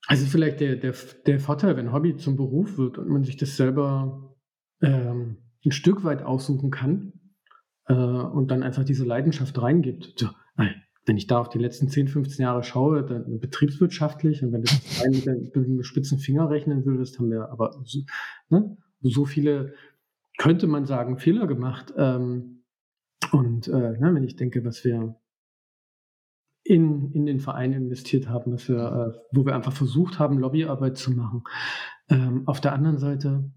[SPEAKER 1] Also vielleicht der, der, der Vorteil, wenn Hobby zum Beruf wird und man sich das selber ähm, ein Stück weit aussuchen kann äh, und dann einfach diese Leidenschaft reingibt. So, wenn ich da auf die letzten 10, 15 Jahre schaue, dann betriebswirtschaftlich und wenn du das mit, einem spitzen Finger rechnen würdest, haben wir aber so, ne, so viele, könnte man sagen, Fehler gemacht. Ähm, und äh, ne, wenn ich denke, was wir in, in den Verein investiert haben, was wir, äh, wo wir einfach versucht haben, Lobbyarbeit zu machen. Ähm, auf der anderen Seite,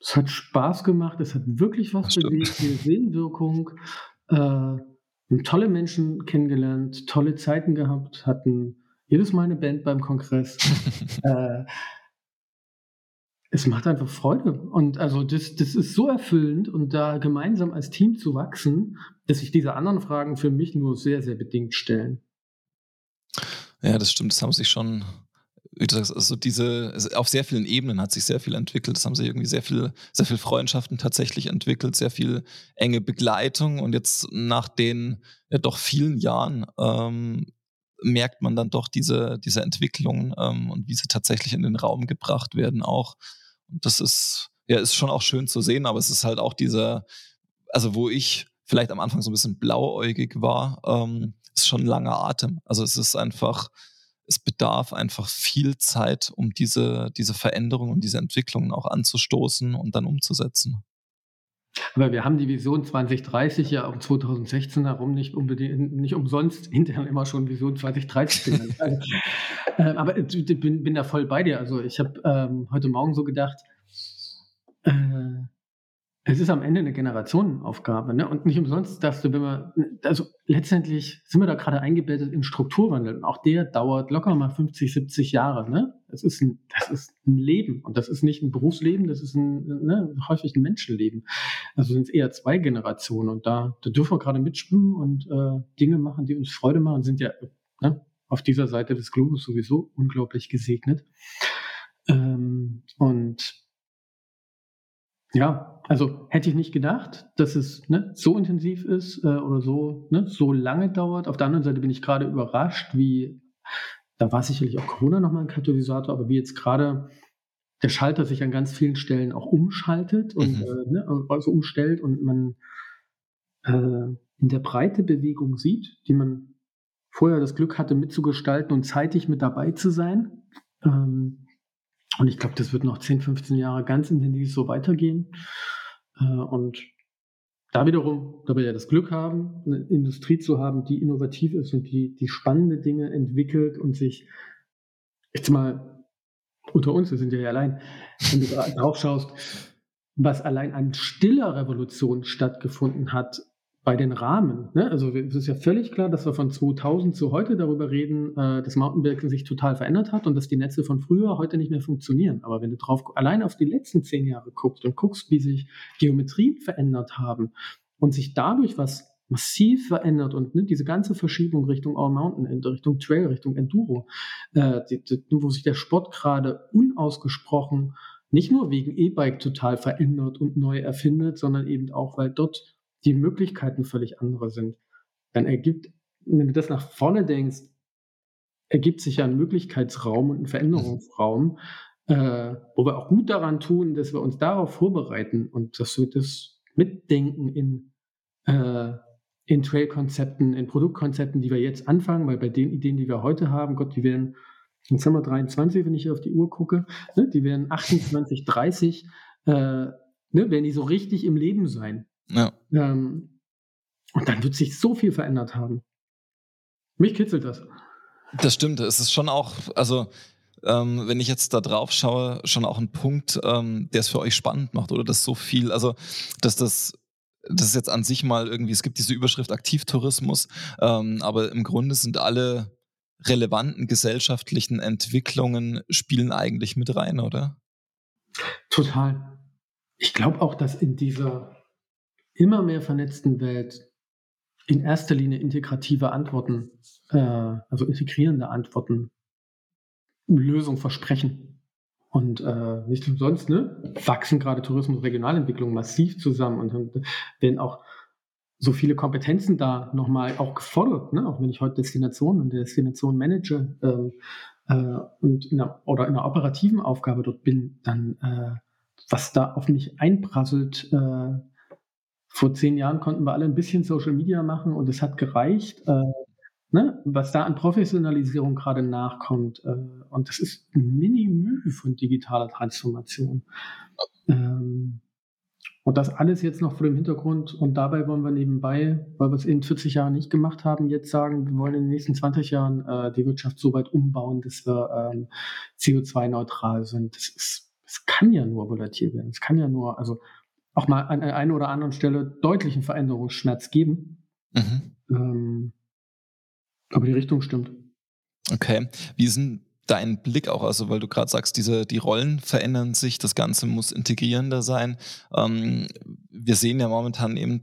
[SPEAKER 1] es hat Spaß gemacht, es hat wirklich was bewegt, die Sehnenwirkung. Äh, tolle Menschen kennengelernt, tolle Zeiten gehabt, hatten jedes Mal eine Band beim Kongress. äh, es macht einfach Freude. Und also das, das ist so erfüllend und da gemeinsam als Team zu wachsen, dass sich diese anderen Fragen für mich nur sehr, sehr bedingt stellen.
[SPEAKER 2] Ja, das stimmt. Das haben sich schon wie du sagst, also diese, auf sehr vielen Ebenen hat sich sehr viel entwickelt. Es haben sich irgendwie sehr viel, sehr viel Freundschaften tatsächlich entwickelt, sehr viel enge Begleitung. Und jetzt nach den ja doch vielen Jahren ähm, merkt man dann doch diese, diese Entwicklungen ähm, und wie sie tatsächlich in den Raum gebracht werden auch. Und das ist, ja, ist schon auch schön zu sehen, aber es ist halt auch dieser, also wo ich vielleicht am Anfang so ein bisschen blauäugig war, ähm, ist schon ein langer Atem. Also es ist einfach, es bedarf einfach viel Zeit, um diese, diese Veränderungen und diese Entwicklungen auch anzustoßen und dann umzusetzen.
[SPEAKER 1] Aber wir haben die Vision 2030 ja um 2016 herum nicht unbedingt, nicht umsonst hinterher immer schon Vision 2030 genannt. also, äh, aber ich bin, bin da voll bei dir. Also ich habe ähm, heute Morgen so gedacht, äh, es ist am Ende eine Generationenaufgabe, ne? Und nicht umsonst dass du, wenn wir, also letztendlich sind wir da gerade eingebettet in Strukturwandel. Und auch der dauert locker mal 50, 70 Jahre, ne? Das ist ein, das ist ein Leben. Und das ist nicht ein Berufsleben, das ist ein, ne, häufig ein Menschenleben. Also sind es eher zwei Generationen. Und da, da dürfen wir gerade mitschwimmen und äh, Dinge machen, die uns Freude machen, sind ja ne, auf dieser Seite des Globus sowieso unglaublich gesegnet. Ähm, und ja, also hätte ich nicht gedacht, dass es ne, so intensiv ist äh, oder so, ne, so lange dauert. Auf der anderen Seite bin ich gerade überrascht, wie, da war sicherlich auch Corona nochmal ein Katalysator, aber wie jetzt gerade der Schalter sich an ganz vielen Stellen auch umschaltet und mhm. äh, ne, also umstellt und man äh, in der Breite Bewegung sieht, die man vorher das Glück hatte mitzugestalten und zeitig mit dabei zu sein. Ähm, und ich glaube, das wird noch 10, 15 Jahre ganz intensiv so weitergehen. Äh, und da wiederum, da wir ja das Glück haben, eine Industrie zu haben, die innovativ ist und die, die spannende Dinge entwickelt und sich, jetzt mal unter uns, wir sind ja allein, wenn du drauf schaust, was allein an stiller Revolution stattgefunden hat bei den Rahmen. Ne? Also es ist ja völlig klar, dass wir von 2000 zu heute darüber reden, äh, dass Mountainbiken sich total verändert hat und dass die Netze von früher heute nicht mehr funktionieren. Aber wenn du drauf allein auf die letzten zehn Jahre guckst und guckst, wie sich Geometrien verändert haben und sich dadurch was massiv verändert und ne, diese ganze Verschiebung Richtung All Mountain, Richtung Trail, Richtung Enduro, äh, die, die, wo sich der Sport gerade unausgesprochen nicht nur wegen E-Bike total verändert und neu erfindet, sondern eben auch, weil dort die Möglichkeiten völlig andere sind, dann ergibt, wenn du das nach vorne denkst, ergibt sich ja ein Möglichkeitsraum und ein Veränderungsraum, äh, wo wir auch gut daran tun, dass wir uns darauf vorbereiten und dass wir das mitdenken in, äh, in Trail-Konzepten, in Produktkonzepten, die wir jetzt anfangen, weil bei den Ideen, die wir heute haben, Gott, die werden, jetzt haben wir 23, wenn ich hier auf die Uhr gucke, ne, die werden 28, 30, äh, ne, werden die so richtig im Leben sein. Ja. Ähm, und dann wird sich so viel verändert haben. Mich kitzelt das.
[SPEAKER 2] Das stimmt. Es ist schon auch, also ähm, wenn ich jetzt da drauf schaue, schon auch ein Punkt, ähm, der es für euch spannend macht oder dass so viel, also dass das das ist jetzt an sich mal irgendwie, es gibt diese Überschrift Aktivtourismus, ähm, aber im Grunde sind alle relevanten gesellschaftlichen Entwicklungen spielen eigentlich mit rein, oder?
[SPEAKER 1] Total. Ich glaube auch, dass in dieser immer mehr vernetzten Welt in erster Linie integrative Antworten, äh, also integrierende Antworten, Lösung versprechen. Und äh, nicht umsonst, ne, wachsen gerade Tourismus und Regionalentwicklung massiv zusammen und werden auch so viele Kompetenzen da nochmal auch gefordert, ne? auch wenn ich heute Destinationen und Destination manage ähm, äh, und in einer, oder in einer operativen Aufgabe dort bin, dann äh, was da auf mich einprasselt, äh, vor zehn Jahren konnten wir alle ein bisschen Social Media machen und es hat gereicht. Äh, ne? Was da an Professionalisierung gerade nachkommt. Äh, und das ist ein Mini-Mühe von digitaler Transformation. Ähm, und das alles jetzt noch vor dem Hintergrund. Und dabei wollen wir nebenbei, weil wir es in 40 Jahren nicht gemacht haben, jetzt sagen, wir wollen in den nächsten 20 Jahren äh, die Wirtschaft so weit umbauen, dass wir ähm, CO2-neutral sind. Das ist, es kann ja nur volatil werden. Es kann ja nur, also auch mal an der einen oder anderen Stelle deutlichen Veränderungsschmerz geben. Mhm. Ähm, aber die Richtung stimmt.
[SPEAKER 2] Okay. Wie ist denn dein Blick auch, also weil du gerade sagst, diese, die Rollen verändern sich, das Ganze muss integrierender sein. Ähm, wir sehen ja momentan eben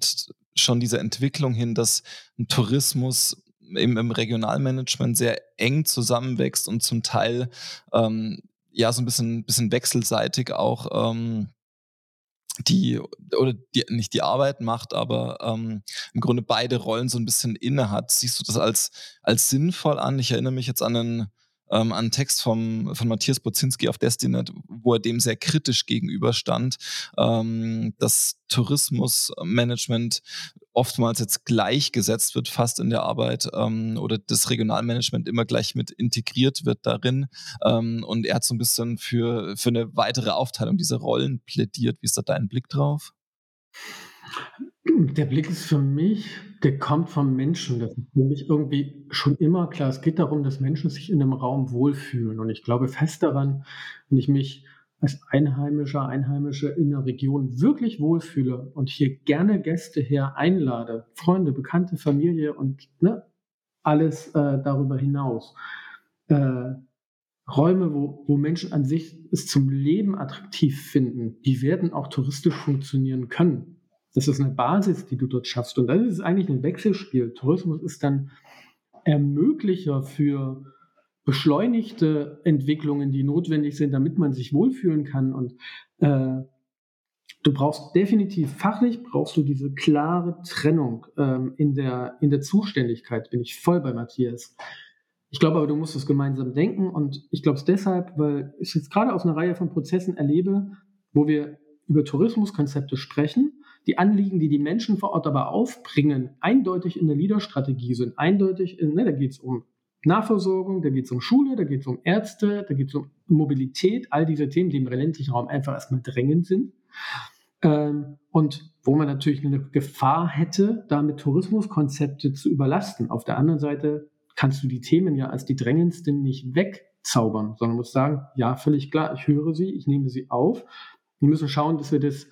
[SPEAKER 2] schon diese Entwicklung hin, dass ein Tourismus im, im Regionalmanagement sehr eng zusammenwächst und zum Teil ähm, ja so ein bisschen, bisschen wechselseitig auch ähm, die oder die nicht die Arbeit macht, aber ähm, im Grunde beide Rollen so ein bisschen inne hat. Siehst du das als als sinnvoll an? Ich erinnere mich jetzt an einen ähm, einen Text vom, von Matthias Bozinski auf Destinet, wo er dem sehr kritisch gegenüberstand, ähm, dass Tourismusmanagement oftmals jetzt gleichgesetzt wird, fast in der Arbeit, ähm, oder das Regionalmanagement immer gleich mit integriert wird darin. Ähm, und er hat so ein bisschen für, für eine weitere Aufteilung dieser Rollen plädiert. Wie ist da dein Blick drauf?
[SPEAKER 1] Der Blick ist für mich, der kommt vom Menschen. Das ist für mich irgendwie schon immer klar. Es geht darum, dass Menschen sich in einem Raum wohlfühlen. Und ich glaube fest daran, wenn ich mich als Einheimischer, Einheimische in einer Region wirklich wohlfühle und hier gerne Gäste her einlade, Freunde, Bekannte, Familie und ne, alles äh, darüber hinaus. Äh, Räume, wo, wo Menschen an sich es zum Leben attraktiv finden, die werden auch touristisch funktionieren können. Das ist eine Basis, die du dort schaffst. Und das ist eigentlich ein Wechselspiel. Tourismus ist dann Ermöglicher für beschleunigte Entwicklungen, die notwendig sind, damit man sich wohlfühlen kann. Und äh, du brauchst definitiv fachlich brauchst du diese klare Trennung ähm, in, der, in der Zuständigkeit. Bin ich voll bei Matthias. Ich glaube aber, du musst es gemeinsam denken und ich glaube es deshalb, weil ich jetzt gerade aus einer Reihe von Prozessen erlebe, wo wir über Tourismuskonzepte sprechen die Anliegen, die die Menschen vor Ort aber aufbringen, eindeutig in der Leaderstrategie sind, eindeutig, in, ne, da geht es um Nahversorgung, da geht es um Schule, da geht es um Ärzte, da geht es um Mobilität, all diese Themen, die im ländlichen Raum einfach erstmal drängend sind. Ähm, und wo man natürlich eine Gefahr hätte, damit Tourismuskonzepte zu überlasten. Auf der anderen Seite kannst du die Themen ja als die drängendsten nicht wegzaubern, sondern musst sagen, ja, völlig klar, ich höre sie, ich nehme sie auf. Wir müssen schauen, dass wir das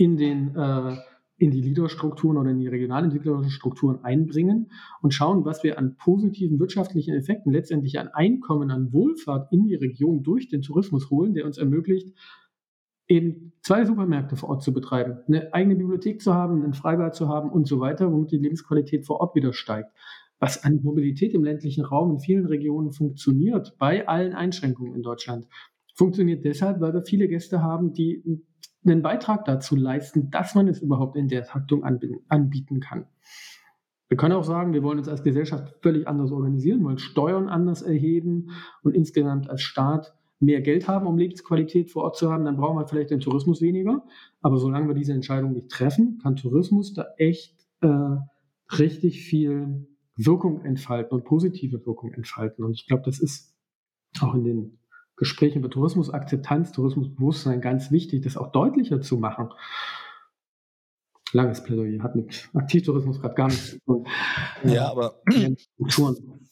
[SPEAKER 1] in, den, äh, in die Leaderstrukturen oder in die regionalentwicklerischen Strukturen einbringen und schauen, was wir an positiven wirtschaftlichen Effekten, letztendlich an Einkommen, an Wohlfahrt in die Region durch den Tourismus holen, der uns ermöglicht, eben zwei Supermärkte vor Ort zu betreiben, eine eigene Bibliothek zu haben, einen Freibad zu haben und so weiter, womit die Lebensqualität vor Ort wieder steigt. Was an Mobilität im ländlichen Raum in vielen Regionen funktioniert, bei allen Einschränkungen in Deutschland, funktioniert deshalb, weil wir viele Gäste haben, die einen Beitrag dazu leisten, dass man es überhaupt in der Taktung anbieten kann. Wir können auch sagen, wir wollen uns als Gesellschaft völlig anders organisieren, wollen Steuern anders erheben und insgesamt als Staat mehr Geld haben, um Lebensqualität vor Ort zu haben, dann brauchen wir vielleicht den Tourismus weniger. Aber solange wir diese Entscheidung nicht treffen, kann Tourismus da echt äh, richtig viel Wirkung entfalten und positive Wirkung entfalten. Und ich glaube, das ist auch in den Gesprächen über Tourismusakzeptanz, Tourismusbewusstsein ganz wichtig, das auch deutlicher zu machen. Langes Plädoyer, hat mit Aktivtourismus gerade gar nichts zu tun.
[SPEAKER 2] Ja, aber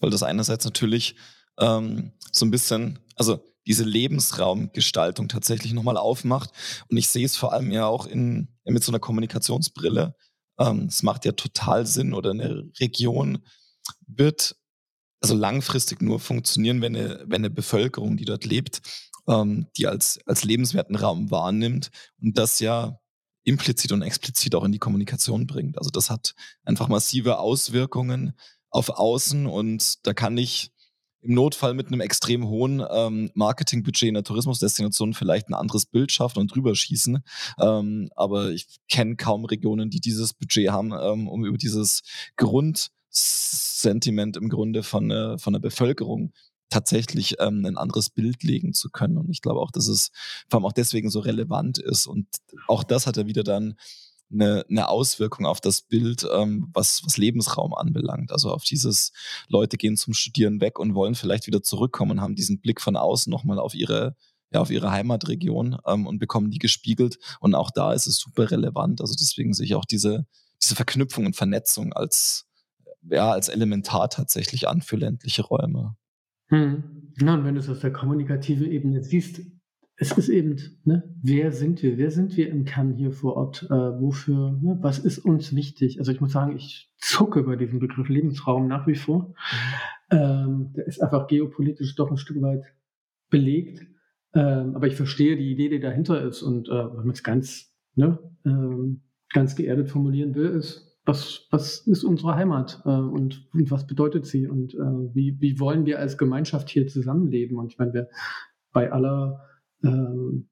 [SPEAKER 2] weil das einerseits natürlich ähm, so ein bisschen, also diese Lebensraumgestaltung tatsächlich nochmal aufmacht. Und ich sehe es vor allem ja auch in, mit so einer Kommunikationsbrille. Ähm, es macht ja total Sinn oder eine Region wird also langfristig nur funktionieren, wenn eine, wenn eine Bevölkerung, die dort lebt, ähm, die als, als lebenswerten Raum wahrnimmt und das ja implizit und explizit auch in die Kommunikation bringt. Also das hat einfach massive Auswirkungen auf Außen und da kann ich im Notfall mit einem extrem hohen ähm, Marketingbudget in der Tourismusdestination vielleicht ein anderes Bild schaffen und drüber schießen. Ähm, aber ich kenne kaum Regionen, die dieses Budget haben, ähm, um über dieses Grund Sentiment im Grunde von, äh, von der Bevölkerung tatsächlich ähm, ein anderes Bild legen zu können. Und ich glaube auch, dass es vor allem auch deswegen so relevant ist. Und auch das hat ja wieder dann eine, eine Auswirkung auf das Bild, ähm, was, was Lebensraum anbelangt. Also auf dieses, Leute gehen zum Studieren weg und wollen vielleicht wieder zurückkommen und haben diesen Blick von außen nochmal auf ihre, ja, auf ihre Heimatregion ähm, und bekommen die gespiegelt. Und auch da ist es super relevant. Also deswegen sehe ich auch diese, diese Verknüpfung und Vernetzung als, ja, als elementar tatsächlich an für ländliche Räume.
[SPEAKER 1] Hm. Ja, und wenn du es auf der kommunikativen Ebene siehst, es ist eben, ne, wer sind wir? Wer sind wir im Kern hier vor Ort? Äh, wofür, ne, was ist uns wichtig? Also ich muss sagen, ich zucke bei diesem Begriff Lebensraum nach wie vor. Mhm. Ähm, der ist einfach geopolitisch doch ein Stück weit belegt. Ähm, aber ich verstehe die Idee, die dahinter ist. Und äh, wenn man es ganz, ne, ähm, ganz geerdet formulieren will, ist, was, was ist unsere Heimat äh, und, und, was bedeutet sie und äh, wie, wie wollen wir als Gemeinschaft hier zusammenleben? Und ich meine, wir bei aller ähm,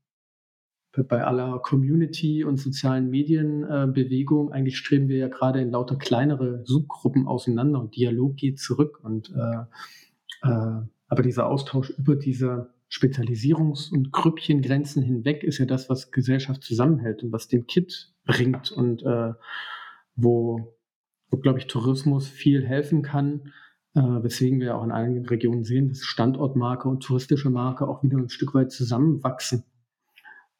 [SPEAKER 1] bei aller Community und sozialen Medienbewegung, äh, eigentlich streben wir ja gerade in lauter kleinere Subgruppen auseinander und Dialog geht zurück. Und äh, äh, aber dieser Austausch über diese Spezialisierungs- und Grüppchengrenzen hinweg ist ja das, was Gesellschaft zusammenhält und was den Kit bringt und äh, wo, wo glaube ich, Tourismus viel helfen kann, äh, weswegen wir auch in einigen Regionen sehen, dass Standortmarke und touristische Marke auch wieder ein Stück weit zusammenwachsen.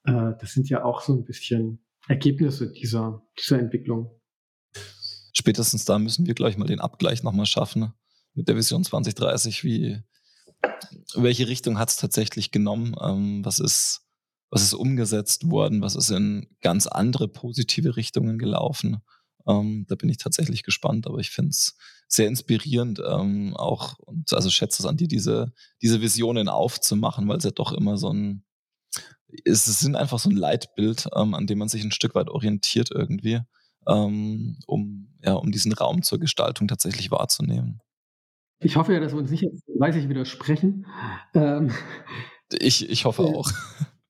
[SPEAKER 1] Äh, das sind ja auch so ein bisschen Ergebnisse dieser, dieser Entwicklung.
[SPEAKER 2] Spätestens da müssen wir gleich mal den Abgleich nochmal schaffen mit der Vision 2030. Wie, welche Richtung hat es tatsächlich genommen? Ähm, was ist was ist umgesetzt worden? Was ist in ganz andere positive Richtungen gelaufen? Ähm, da bin ich tatsächlich gespannt, aber ich finde es sehr inspirierend ähm, auch und also schätze es an dir, diese, diese Visionen aufzumachen, weil es ja doch immer so ein, es sind einfach so ein Leitbild, ähm, an dem man sich ein Stück weit orientiert irgendwie, ähm, um, ja, um diesen Raum zur Gestaltung tatsächlich wahrzunehmen.
[SPEAKER 1] Ich hoffe ja, dass wir uns nicht jetzt, weiß ich, widersprechen.
[SPEAKER 2] Ähm, ich, ich hoffe auch.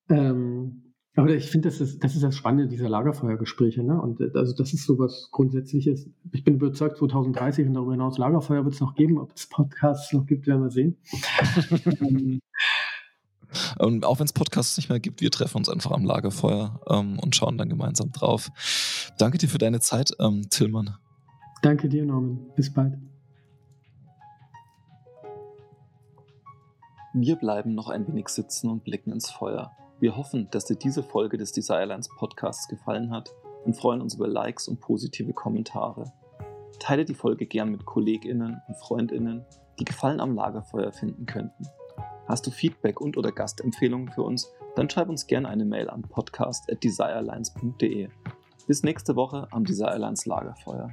[SPEAKER 1] Ähm, aber ich finde, das ist, das ist das Spannende dieser Lagerfeuergespräche. Ne? Und äh, also das ist so was Grundsätzliches. Ich bin überzeugt, 2030 und darüber hinaus Lagerfeuer wird es noch geben. Ob es Podcasts noch gibt, werden wir sehen.
[SPEAKER 2] Und auch wenn es Podcasts nicht mehr gibt, wir treffen uns einfach am Lagerfeuer ähm, und schauen dann gemeinsam drauf. Danke dir für deine Zeit, ähm, Tillmann.
[SPEAKER 1] Danke dir, Norman. Bis bald.
[SPEAKER 2] Wir bleiben noch ein wenig sitzen und blicken ins Feuer. Wir hoffen, dass dir diese Folge des Desirelines Podcasts gefallen hat und freuen uns über Likes und positive Kommentare. Teile die Folge gern mit KollegInnen und FreundInnen, die Gefallen am Lagerfeuer finden könnten. Hast du Feedback und oder Gastempfehlungen für uns, dann schreib uns gerne eine Mail an podcast.desirelines.de. Bis nächste Woche am Desirelines Lagerfeuer.